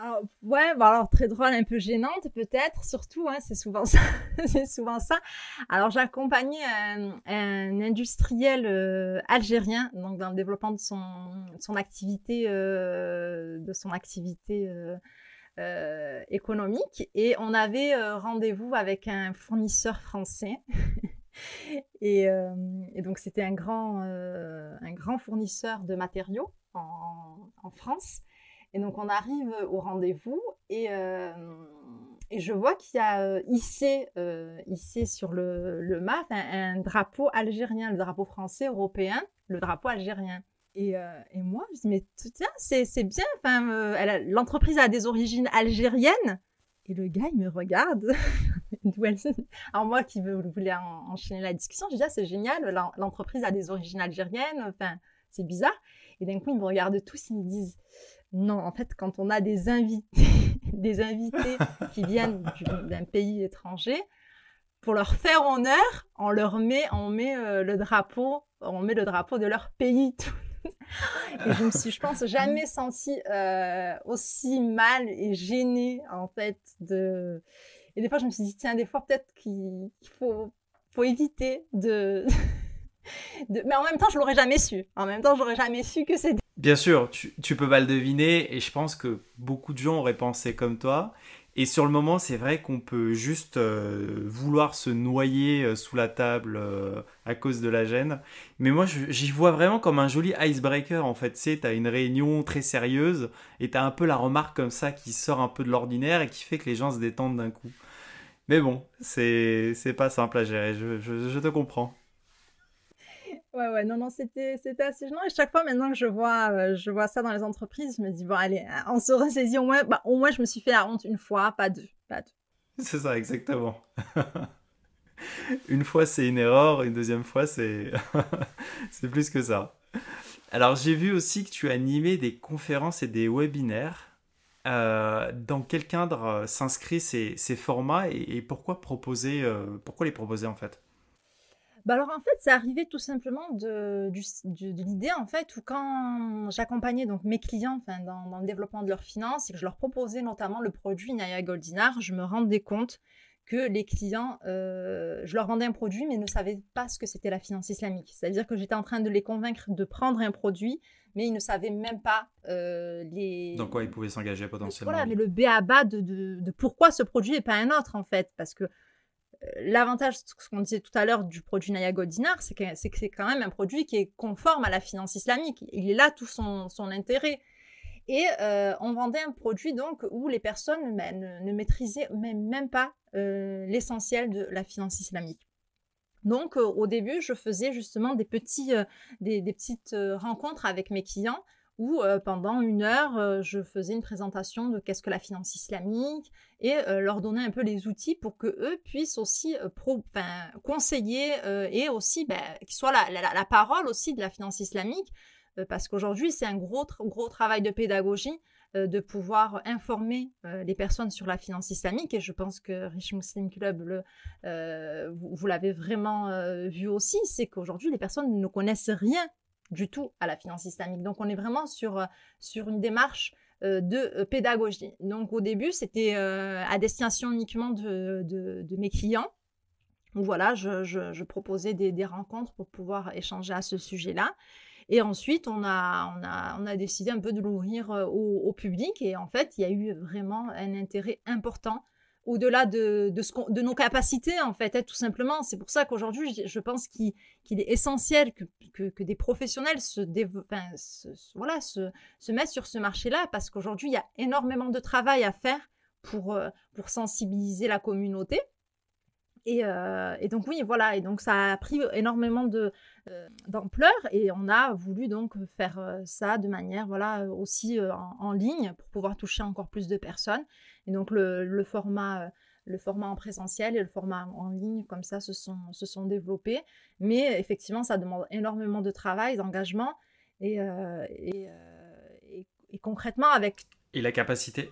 Ah, ouais, alors très drôle, un peu gênante peut-être, surtout, hein, c'est souvent ça. c'est souvent ça. Alors j'ai accompagné un, industriel euh, algérien, donc dans le développement de son, activité, euh, euh, économique, et on avait rendez-vous avec un fournisseur français. et, donc c'était un grand, fournisseur de matériaux en France. Et donc on arrive au rendez-vous et, euh, et je vois qu'il y a euh, hissé, euh, hissé sur le, le mat un, drapeau algérien, le drapeau français européen, le drapeau algérien. Et, et moi, je dis, mais tiens, c'est bien, enfin, l'entreprise a des origines algériennes. Et le gars, il me regarde. Alors moi qui voulais enchaîner la discussion, je dis, ah, c'est génial, l'entreprise a des origines algériennes, enfin, c'est bizarre. Et d'un coup, ils me regardent tous, ils me disent, non, en fait, quand on a des invités, des invités qui viennent d'un pays étranger, pour leur faire honneur, on leur met, on met euh, le drapeau, on met le drapeau de leur pays. et je me suis, je pense, jamais sentie euh, aussi mal et gênée en fait de. Et des fois, je me suis dit tiens, des fois peut-être qu'il faut, éviter de Mais en même temps, je l'aurais jamais su. En même temps, j'aurais jamais su que c'était. Bien sûr, tu, peux pas le deviner et je pense que beaucoup de gens auraient pensé comme toi. Et sur le moment, c'est vrai qu'on peut juste euh, vouloir se noyer euh, sous la table euh, à cause de la gêne. Mais moi, j'y vois vraiment comme un joli icebreaker. En fait, tu sais, t'as une réunion très sérieuse et t'as un peu la remarque comme ça qui sort un peu de l'ordinaire et qui fait que les gens se détendent d'un coup. Mais bon, c'est pas simple à gérer, je te comprends. Ouais, ouais, non, non, c'était, assez gênant. Et chaque fois maintenant que je vois, euh, je vois ça dans les entreprises, je me dis, bon, allez, euh, on se ressaisit au moins. Bah, au moins, je me suis fait la honte une fois, pas deux. Pas deux. C'est ça, exactement. une fois, c'est une erreur, une deuxième fois, c'est, plus que ça. Alors, j'ai vu aussi que tu animais des conférences et des webinaires. Euh, dans quel cadre s'inscrivent ces, ces formats et, pourquoi proposer, pourquoi les proposer en fait? Bah alors en fait, c'est arrivé tout simplement de, l'idée en fait où quand j'accompagnais donc mes clients dans, le développement de leurs finances et que je leur proposais notamment le produit Naya Goldinar, je me rendais compte que les clients, euh, je leur vendais un produit mais ne savaient pas ce que c'était la finance islamique. C'est-à-dire que j'étais en train de les convaincre de prendre un produit mais ils ne savaient même pas euh, les... Dans quoi ils pouvaient s'engager potentiellement. Voilà, mais le B à bas de, de, pourquoi ce produit et pas un autre en fait. Parce que L'avantage, ce qu'on disait tout à l'heure du produit Naya Goldinar, c'est que c'est quand même un produit qui est conforme à la finance islamique. Il est là tout son, intérêt. Et euh, on vendait un produit donc où les personnes ben, ne, maîtrisaient même, pas euh, l'essentiel de la finance islamique. Donc euh, au début, je faisais justement des, petits, des, petites rencontres avec mes clients où euh, pendant une heure, euh, je faisais une présentation de qu'est-ce que la finance islamique et euh, leur donner un peu les outils pour que eux puissent aussi conseiller et aussi ben, qu'ils soient la, parole aussi de la finance islamique parce qu'aujourd'hui c'est un gros, gros travail de pédagogie de pouvoir informer les personnes sur la finance islamique et je pense que Rich Muslim Club, vous l'avez vraiment vu aussi, c'est qu'aujourd'hui les personnes ne connaissent rien du tout à la finance islamique. Donc on est vraiment sur, euh, sur une démarche euh, de euh, pédagogie. Donc au début, c'était à destination uniquement de, de, mes clients. Donc voilà, je, je, proposais des, des, rencontres pour pouvoir échanger à ce sujet-là. Et ensuite, on a, on, a, on a décidé un peu de l'ouvrir au, au, public. Et en fait, il y a eu vraiment un intérêt important au-delà de, de, nos capacités, en fait, hein, tout simplement. C'est pour ça qu'aujourd'hui, je pense qu'il est essentiel que, des professionnels se, mettent sur ce marché-là, parce qu'aujourd'hui, il y a énormément de travail à faire pour, euh, pour sensibiliser la communauté. Euh, et, donc oui, voilà, et donc ça a pris énormément de euh, d'ampleur et on a voulu donc faire euh, ça de manière voilà aussi en, ligne pour pouvoir toucher encore plus de personnes. Et donc le, format le format en présentiel et le format en ligne comme ça se sont se sont développés, mais effectivement ça demande énormément de travail, d'engagement et, et concrètement avec et la capacité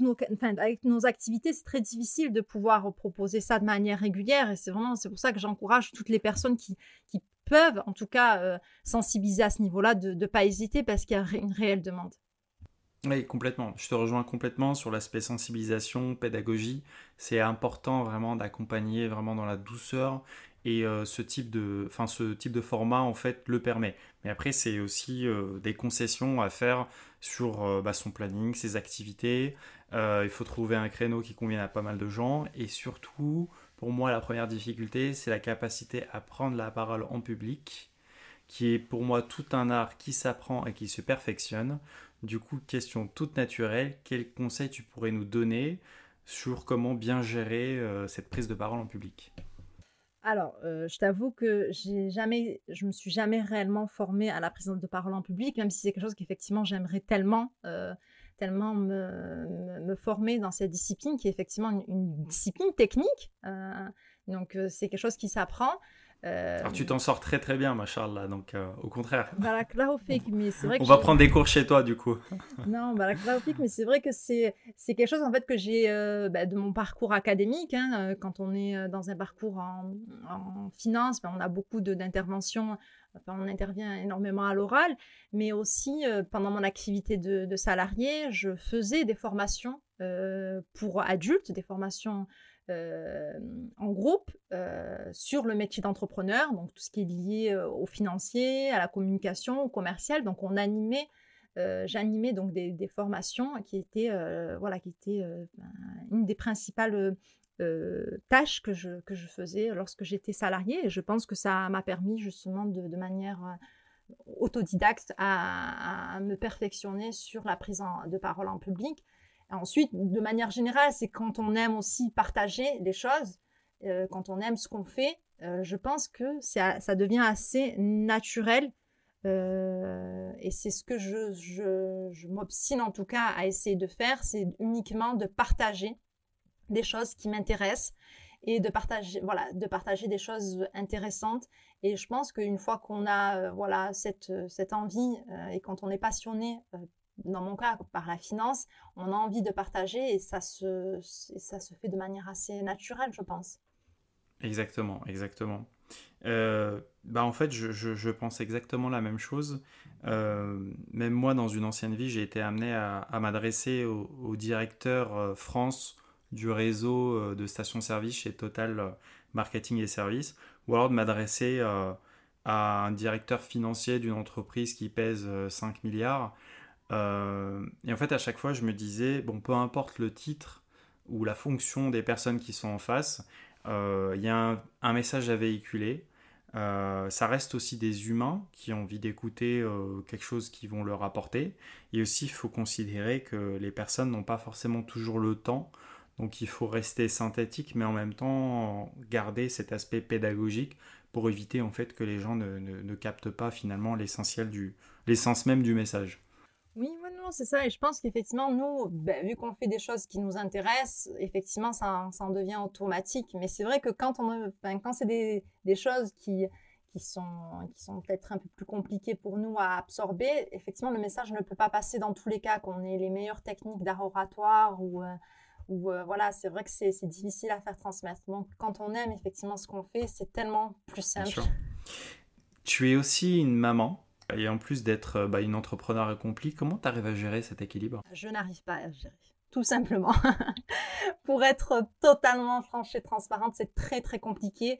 nos, avec nos activités, c'est très difficile de pouvoir proposer ça de manière régulière. Et c'est vraiment, c'est pour ça que j'encourage toutes les personnes qui, qui peuvent, en tout cas, euh, sensibiliser à ce niveau-là, de ne pas hésiter parce qu'il y a une réelle demande. Oui, complètement. Je te rejoins complètement sur l'aspect sensibilisation, pédagogie. C'est important vraiment d'accompagner vraiment dans la douceur et euh, ce type de, format en fait le permet. Mais après c'est aussi euh, des concessions à faire sur bah, son planning, ses activités, euh, il faut trouver un créneau qui convienne à pas mal de gens. Et surtout, pour moi, la première difficulté, c'est la capacité à prendre la parole en public, qui est pour moi tout un art qui s'apprend et qui se perfectionne. Du coup, question toute naturelle, quels conseils tu pourrais nous donner sur comment bien gérer euh, cette prise de parole en public? Alors, euh, je t'avoue que j'ai jamais, je me suis jamais réellement formée à la prise de parole en public, même si c'est quelque chose qu'effectivement j'aimerais tellement tellement me, me, former dans cette discipline qui est effectivement une, discipline technique. Euh, donc euh, c'est quelque chose qui s'apprend. Euh, Alors tu t'en sors très très bien, là donc au contraire. mais c'est vrai On va prendre des cours chez toi du coup. non, mais c'est vrai que c'est quelque chose en fait que j'ai bah, de mon parcours académique. Hein, quand on est dans un parcours en, en finance, ben, on a beaucoup d'interventions on intervient énormément à l'oral, mais aussi euh, pendant mon activité de, salarié, je faisais des formations euh, pour adultes, des formations en groupe sur le métier d'entrepreneur, donc tout ce qui est lié au financier, à la communication, au commercial. Donc on animait j'animais donc des, formations qui étaient, voilà, qui étaient ben, une des principales tâches que je, que je faisais lorsque j'étais salariée. Et je pense que ça m'a permis justement de manière autodidacte à, me perfectionner sur la prise de parole en public. Ensuite, de manière générale, c'est quand on aime aussi partager les choses, euh, quand on aime ce qu'on fait, euh, je pense que ça, devient assez naturel. Euh, et c'est ce que je, je, m'obstine en tout cas à essayer de faire, c'est uniquement de partager des choses qui m'intéressent et de partager, voilà, de partager des choses intéressantes. Et je pense qu'une fois qu'on a voilà, cette, cette envie et quand on est passionné, dans mon cas, par la finance, on a envie de partager et ça se, ça se fait de manière assez naturelle, je pense. Exactement, exactement. bah en fait, je, je, pense exactement la même chose. même moi, dans une ancienne vie, j'ai été amené à, à m'adresser au, directeur France du réseau euh, de stations-service chez Total euh, Marketing et Services, ou alors de m'adresser euh, à un directeur financier d'une entreprise qui pèse 5 milliards. Et en fait, à chaque fois, je me disais, bon, peu importe le titre ou la fonction des personnes qui sont en face, il y a un, message à véhiculer. ça reste aussi des humains qui ont envie d'écouter quelque chose qui vont leur apporter. Et aussi, il faut considérer que les personnes n'ont pas forcément toujours le temps donc il faut rester synthétique, mais en même temps garder cet aspect pédagogique pour éviter en fait que les gens ne, captent pas finalement l'essentiel du l'essence même du message. Oui, non, c'est ça. Et je pense qu'effectivement, nous, ben, vu qu'on fait des choses qui nous intéressent, effectivement, ça, ça en devient automatique. Mais c'est vrai que quand, on, quand c'est des, des, choses qui, qui sont, qui sont peut-être un peu plus compliquées pour nous à absorber, effectivement, le message ne peut pas passer dans tous les cas, qu'on ait les meilleures techniques d'art oratoire ou, euh, ou euh, voilà, c'est vrai que c'est difficile à faire transmettre. Donc quand on aime effectivement ce qu'on fait, c'est tellement plus simple. Tu es aussi une maman. Et en plus d'être euh, bah, une entrepreneur accomplie, comment tu arrives à gérer cet équilibre? Je n'arrive pas à gérer tout simplement. Pour être totalement franche et transparente, c'est très très compliqué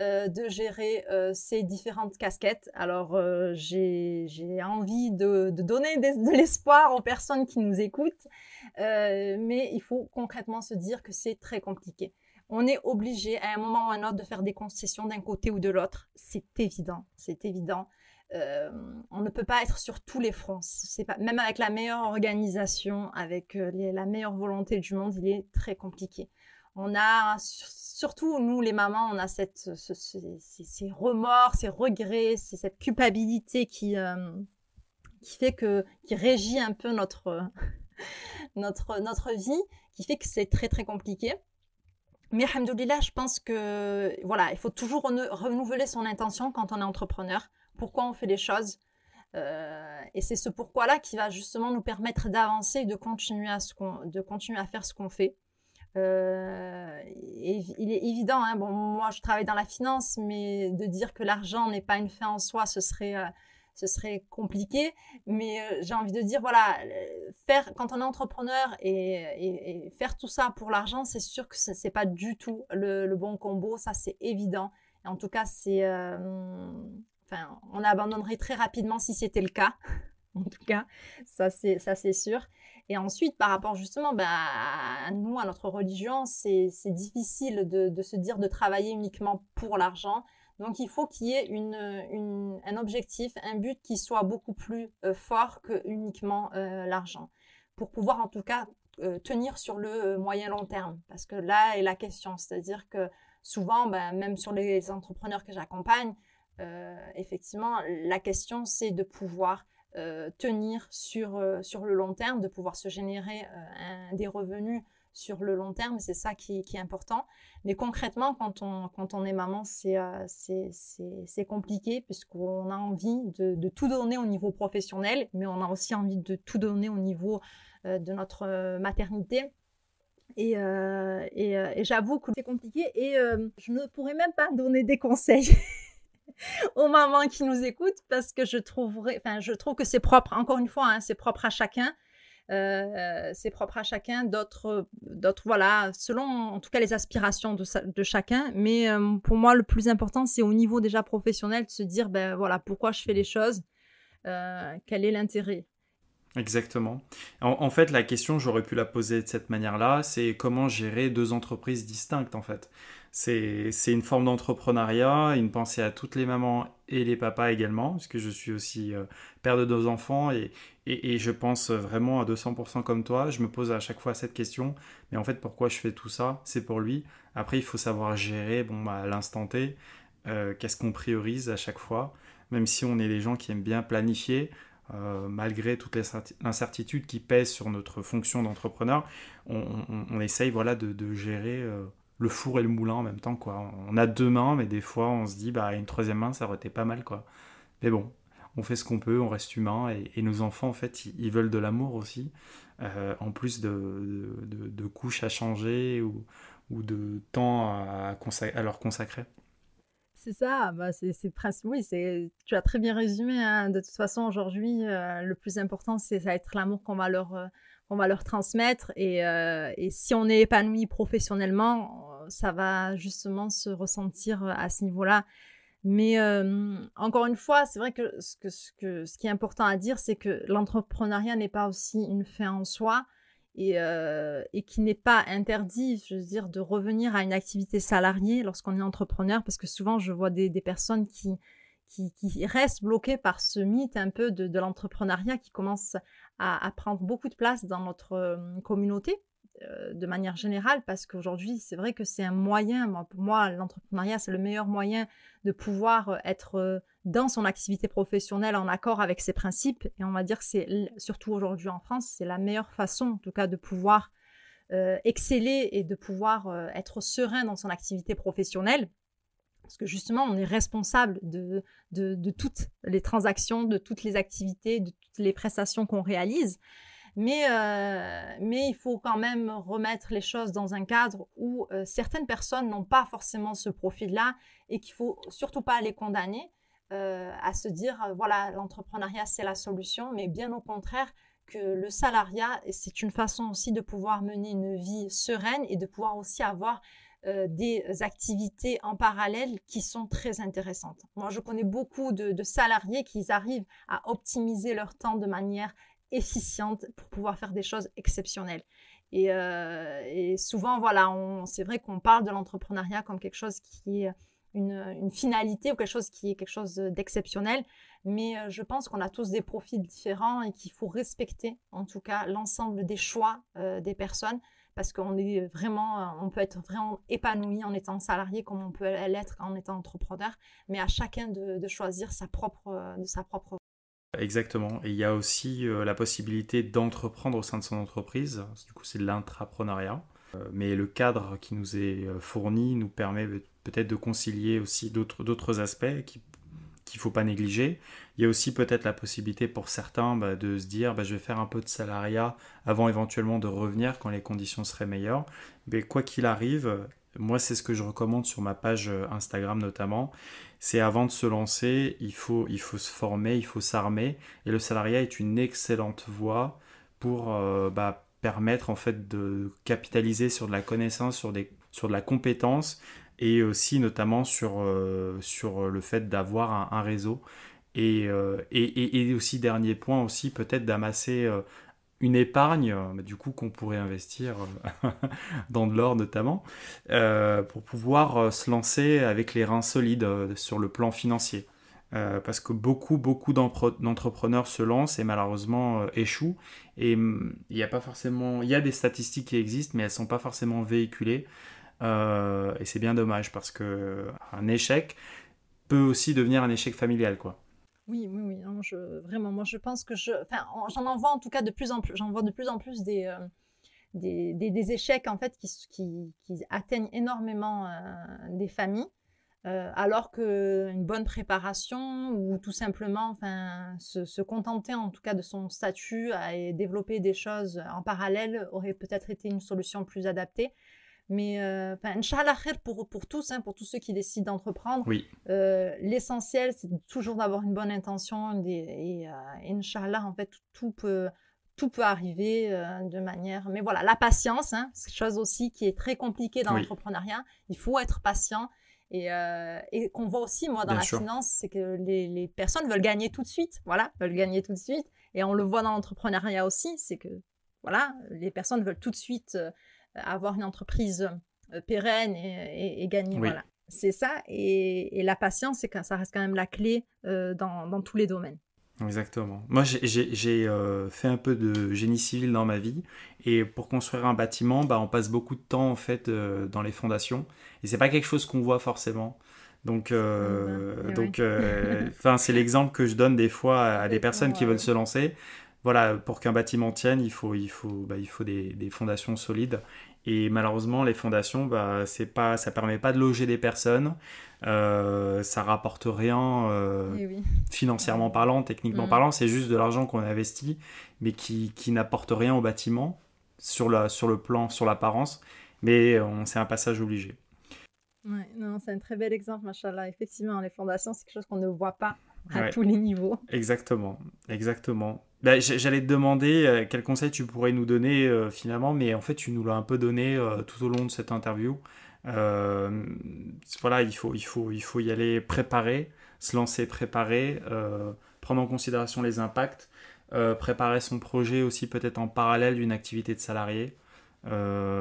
euh, de gérer euh, ces différentes casquettes. Alors euh, j'ai envie de, donner de l'espoir aux personnes qui nous écoutent, mais il faut concrètement se dire que c'est très compliqué. On est obligé à un moment ou à un autre de faire des concessions d'un côté ou de l'autre. C'est évident, c'est évident. Euh, on ne peut pas être sur tous les fronts. C'est pas, même avec la meilleure organisation, avec euh, la meilleure volonté du monde, il est très compliqué. On a, surtout nous les mamans, on a cette, ces, remords, ces regrets, cette culpabilité qui, euh, qui fait que, qui régit un peu notre, notre, notre vie, qui fait que c'est très très compliqué. Mais alhamdoulilah, je pense que voilà, il faut toujours renouveler son intention quand on est entrepreneur pourquoi on fait les choses. Euh, et c'est ce pourquoi-là qui va justement nous permettre d'avancer et de continuer à, ce de continuer à faire ce qu'on fait. Euh, il est évident, hein, bon, moi je travaille dans la finance, mais de dire que l'argent n'est pas une fin en soi, ce serait, euh, ce serait compliqué. Mais j'ai envie de dire, voilà, faire, quand on est entrepreneur et, faire tout ça pour l'argent, c'est sûr que ce n'est pas du tout le, le, bon combo, ça c'est évident. Et en tout cas, c'est On abandonnerait très rapidement si c'était le cas. en tout cas, ça c'est ça c'est sûr. Et ensuite, par rapport justement bah, à nous, à notre religion, c'est difficile de, se dire de travailler uniquement pour l'argent. Donc il faut qu'il y ait un objectif, un but qui soit beaucoup plus euh, fort que uniquement euh, l'argent. Pour pouvoir en tout cas euh, tenir sur le moyen long terme. Parce que là est la question. C'est-à-dire que souvent, bah, même sur les entrepreneurs que j'accompagne, effectivement, la question, c'est de pouvoir euh, tenir sur, euh, sur le long terme, de pouvoir se générer des revenus sur le long terme, c'est ça qui, est important. Mais concrètement, quand on, quand on est maman, c'est c'est compliqué puisqu'on a envie de, tout donner au niveau professionnel, mais on a aussi envie de tout donner au niveau de notre maternité. Et, et j'avoue que c'est compliqué et je ne pourrais même pas donner des conseils. aux mamans qui nous écoutent parce que je enfin, je trouve que c'est propre, encore une fois, hein, c'est propre à chacun. c'est propre à chacun. D'autres, voilà, selon en tout cas les aspirations de, de chacun. Mais pour moi, le plus important, c'est au niveau déjà professionnel de se dire, ben voilà, pourquoi je fais les choses, quel est l'intérêt. Exactement. En, fait, la question, j'aurais pu la poser de cette manière-là, c'est comment gérer deux entreprises distinctes, en fait. C'est une forme d'entrepreneuriat, une pensée à toutes les mamans et les papas également, puisque je suis aussi euh, père de deux enfants et, et, je pense vraiment à 200% comme toi. Je me pose à chaque fois cette question, mais en fait, pourquoi je fais tout ça? C'est pour lui. Après, il faut savoir gérer, bon, bah, l'instant T, euh, qu'est-ce qu'on priorise à chaque fois, même si on est des gens qui aiment bien planifier. Euh, malgré toutes les incertitudes qui pèsent sur notre fonction d'entrepreneur, on, essaye voilà, de, gérer le four et le moulin en même temps. Quoi. On a deux mains, mais des fois on se dit bah, une troisième main, ça aurait été pas mal. Quoi. Mais bon, on fait ce qu'on peut, on reste humain, et, nos enfants, en fait, ils, veulent de l'amour aussi, euh, en plus de, de, couches à changer ou, ou de temps à, à leur consacrer. C'est ça, bah c'est presque, oui, tu as très bien résumé. Hein. De toute façon, aujourd'hui, euh, le plus important, c'est ça être l'amour qu'on va leur, euh, va leur transmettre. Et, euh, et, si on est épanoui professionnellement, ça va justement se ressentir à ce niveau-là. Mais encore une fois, c'est vrai que ce, qui est important à dire, c'est que l'entrepreneuriat n'est pas aussi une fin en soi et, euh, et qui n'est pas interdit, je veux dire, de revenir à une activité salariée lorsqu'on est entrepreneur, parce que souvent je vois des personnes qui, qui, qui, restent bloquées par ce mythe un peu de, de l'entrepreneuriat qui commence à, prendre beaucoup de place dans notre euh, communauté. Euh, de manière générale parce qu'aujourd'hui, c'est vrai que c'est un moyen, moi, pour moi, l'entrepreneuriat, c'est le meilleur moyen de pouvoir euh, être dans son activité professionnelle en accord avec ses principes. Et on va dire que c'est, surtout aujourd'hui en France, c'est la meilleure façon, en tout cas, de pouvoir exceller et de pouvoir être serein dans son activité professionnelle. Parce que justement, on est responsable de, toutes les transactions, de toutes les activités, de toutes les prestations qu'on réalise. Mais, euh, il faut quand même remettre les choses dans un cadre où euh, certaines personnes n'ont pas forcément ce profil-là et qu'il faut surtout pas les condamner euh, à se dire voilà l'entrepreneuriat c'est la solution, mais bien au contraire que le salariat c'est une façon aussi de pouvoir mener une vie sereine et de pouvoir aussi avoir des activités en parallèle qui sont très intéressantes. Moi, je connais beaucoup de, salariés qui arrivent à optimiser leur temps de manière efficiente pour pouvoir faire des choses exceptionnelles. Et, euh, souvent, voilà, c'est vrai qu'on parle de l'entrepreneuriat comme quelque chose qui est une, finalité ou quelque chose qui est quelque chose d'exceptionnel. Mais euh, je pense qu'on a tous des profils différents et qu'il faut respecter, en tout cas, l'ensemble des choix euh, des personnes parce qu'on est vraiment, on peut être vraiment épanoui en étant salarié comme on peut l'être en étant entrepreneur, mais à chacun de, choisir sa propre, de sa propre Exactement. Et il y a aussi euh, la possibilité d'entreprendre au sein de son entreprise. Du coup, c'est de l'intrapreneuriat. Euh, mais le cadre qui nous est euh, fourni nous permet peut-être de concilier aussi d'autres aspects qu'il ne faut pas négliger. Il y a aussi peut-être la possibilité pour certains bah, de se dire bah, je vais faire un peu de salariat avant éventuellement de revenir quand les conditions seraient meilleures. Mais quoi qu'il arrive, moi c'est ce que je recommande sur ma page Instagram notamment, c'est avant de se lancer, il faut, il faut se former, il faut s'armer. Et le salariat est une excellente voie pour euh, bah, permettre en fait de capitaliser sur de la connaissance, sur, des, sur de la compétence et aussi notamment sur, euh, sur le fait d'avoir un, réseau. Euh, et, et, et, aussi, dernier point aussi, peut-être d'amasser une épargne, euh, du coup, qu'on pourrait investir euh, dans de l'or notamment, euh, pour pouvoir se lancer avec les reins solides sur le plan financier. parce que beaucoup, beaucoup d'entrepreneurs se lancent et malheureusement échouent. Et mm, il a pas forcément, il y a des statistiques qui existent, mais elles sont pas forcément véhiculées. Et c'est bien dommage parce que un échec peut aussi devenir un échec familial, quoi. Oui, oui, oui. vraiment, moi, je pense que je. Enfin, j'en envoie en tout cas de plus en plus. J'en vois de plus en plus des, euh, des, échecs, en fait, qui, qui, qui atteignent énormément euh, des familles. Euh, alors qu'une bonne préparation ou tout simplement enfin, se, se, contenter en tout cas de son statut et développer des choses en parallèle aurait peut-être été une solution plus adaptée. Mais euh, Inch'Allah pour, pour tous, hein, pour tous ceux qui décident d'entreprendre. Oui. Euh, l'essentiel, c'est toujours d'avoir une bonne intention. Et, et euh, Inch'Allah, en fait, tout, peut, tout peut arriver de manière. Mais voilà, la patience, hein, c'est quelque chose aussi qui est très compliqué dans l'entrepreneuriat. Il faut être patient. Et, et qu'on voit aussi, moi, dans la finance, c'est que les, les, personnes veulent gagner tout de suite. Voilà, veulent gagner tout de suite. Et on le voit dans l'entrepreneuriat aussi, c'est que, voilà, les personnes veulent tout de suite avoir une entreprise pérenne et, et, gagner. Voilà. C'est ça. Et, la patience, c'est ça reste quand même la clé dans, dans tous les domaines. Exactement. Moi, j'ai euh, fait un peu de génie civil dans ma vie, et pour construire un bâtiment, bah, on passe beaucoup de temps en fait euh, dans les fondations, et c'est pas quelque chose qu'on voit forcément. Donc, euh, donc, enfin, c'est l'exemple que je donne des fois à, des personnes qui veulent se lancer. Voilà, pour qu'un bâtiment tienne, il faut, il faut, bah, il faut des, des, fondations solides. Et malheureusement, les fondations, bah, c'est pas, ça permet pas de loger des personnes. Euh, ça rapporte rien euh, eh financièrement parlant, techniquement mm. parlant, c'est juste de l'argent qu'on investit, mais qui, qui n'apporte rien au bâtiment sur, la, sur le plan, sur l'apparence, mais c'est un passage obligé. Ouais, non, c'est un très bel exemple, machallah. Effectivement, les fondations, c'est quelque chose qu'on ne voit pas à tous les niveaux. Exactement, exactement. Bah, j'allais te demander euh, quel conseil tu pourrais nous donner finalement, mais en fait, tu nous l'as un peu donné tout au long de cette interview. Euh, voilà, il faut, il, faut, il faut y aller préparer, se lancer préparer, euh, prendre en considération les impacts, euh, préparer son projet aussi peut-être en parallèle d'une activité de salarié.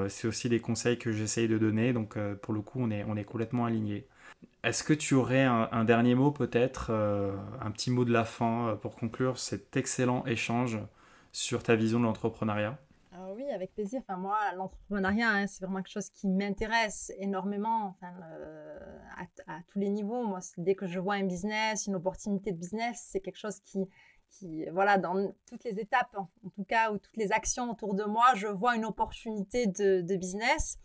C'est aussi des conseils que j'essaye de donner, donc pour le coup, on est, on est complètement aligné. Est-ce que tu aurais un, dernier mot peut-être, un petit mot de la fin pour conclure cet excellent échange sur ta vision de l'entrepreneuriat? Oui, avec plaisir. Enfin, moi, l'entrepreneuriat, hein, c'est vraiment quelque chose qui m'intéresse énormément enfin, à, tous les niveaux. Moi, dès que je vois un business, une opportunité de business, c'est quelque chose qui, voilà, dans toutes les étapes, en, tout cas, ou toutes les actions autour de moi, je vois une opportunité de, business.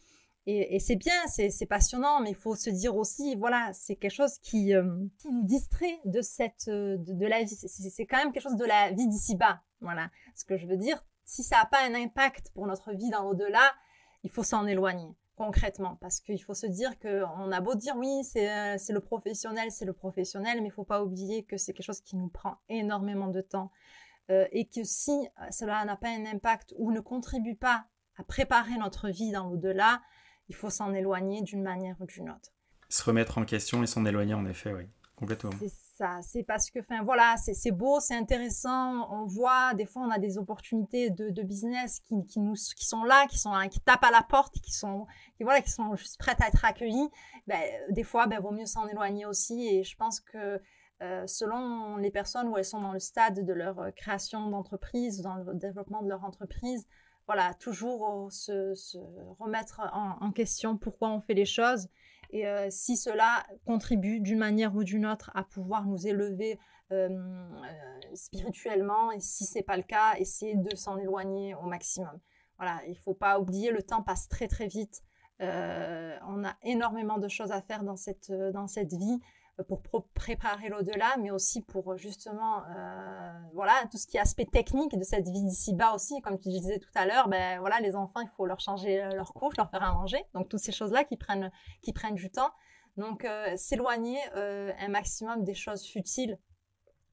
Et, c'est bien, c'est passionnant, mais il faut se dire aussi, voilà, c'est quelque chose qui, euh, qui, nous distrait de cette, de, de la vie. C'est quand même quelque chose de la vie d'ici-bas. Voilà. Ce que je veux dire, si ça n'a pas un impact pour notre vie dans l'au-delà, il faut s'en éloigner concrètement parce qu'il faut se dire qu'on a beau dire oui c'est le professionnel c'est le professionnel mais il faut pas oublier que c'est quelque chose qui nous prend énormément de temps euh, et que si euh, cela n'a pas un impact ou ne contribue pas à préparer notre vie dans l'au-delà il faut s'en éloigner d'une manière ou d'une autre. Se remettre en question et s'en éloigner en effet oui complètement c'est parce que, enfin voilà, c'est beau, c'est intéressant. On voit, des fois, on a des opportunités de, business qui, qui, nous, qui sont là, qui sont qui tapent à la porte, qui sont, qui, voilà, qui sont juste prêtes à être accueillies. Ben, des fois, ben, vaut mieux s'en éloigner aussi. Et je pense que euh, selon les personnes où elles sont dans le stade de leur euh, création d'entreprise, dans le développement de leur entreprise, voilà, toujours se, remettre en, question pourquoi on fait les choses et euh, si cela contribue d'une manière ou d'une autre à pouvoir nous élever euh, euh, spirituellement, et si c'est pas le cas, essayer de s'en éloigner au maximum. Voilà, il faut pas oublier, le temps passe très très vite. on a énormément de choses à faire dans cette, dans cette vie pour préparer l'au-delà, mais aussi pour justement, euh, voilà, tout ce qui est aspect technique de cette vie d'ici-bas aussi. Comme tu disais tout à l'heure, ben voilà, les enfants, il faut leur changer leur couche, leur faire à manger. Donc toutes ces choses-là qui prennent, qui prennent du temps. Donc euh, s'éloigner euh, un maximum des choses futiles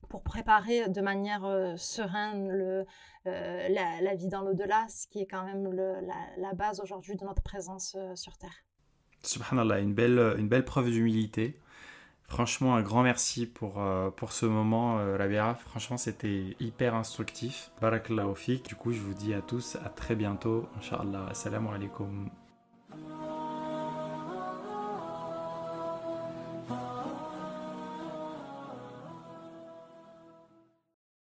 pour préparer de manière sereine le, la, vie dans l'au-delà, ce qui est quand même la, la, base aujourd'hui de notre présence sur Terre. Subhanallah, une belle, une belle preuve d'humilité. Franchement, un grand merci pour, euh, ce moment, euh. Franchement, c'était hyper instructif. Barakallahu. Du coup, je vous dis à tous à très bientôt. Inch'Allah. Assalamu alaikum.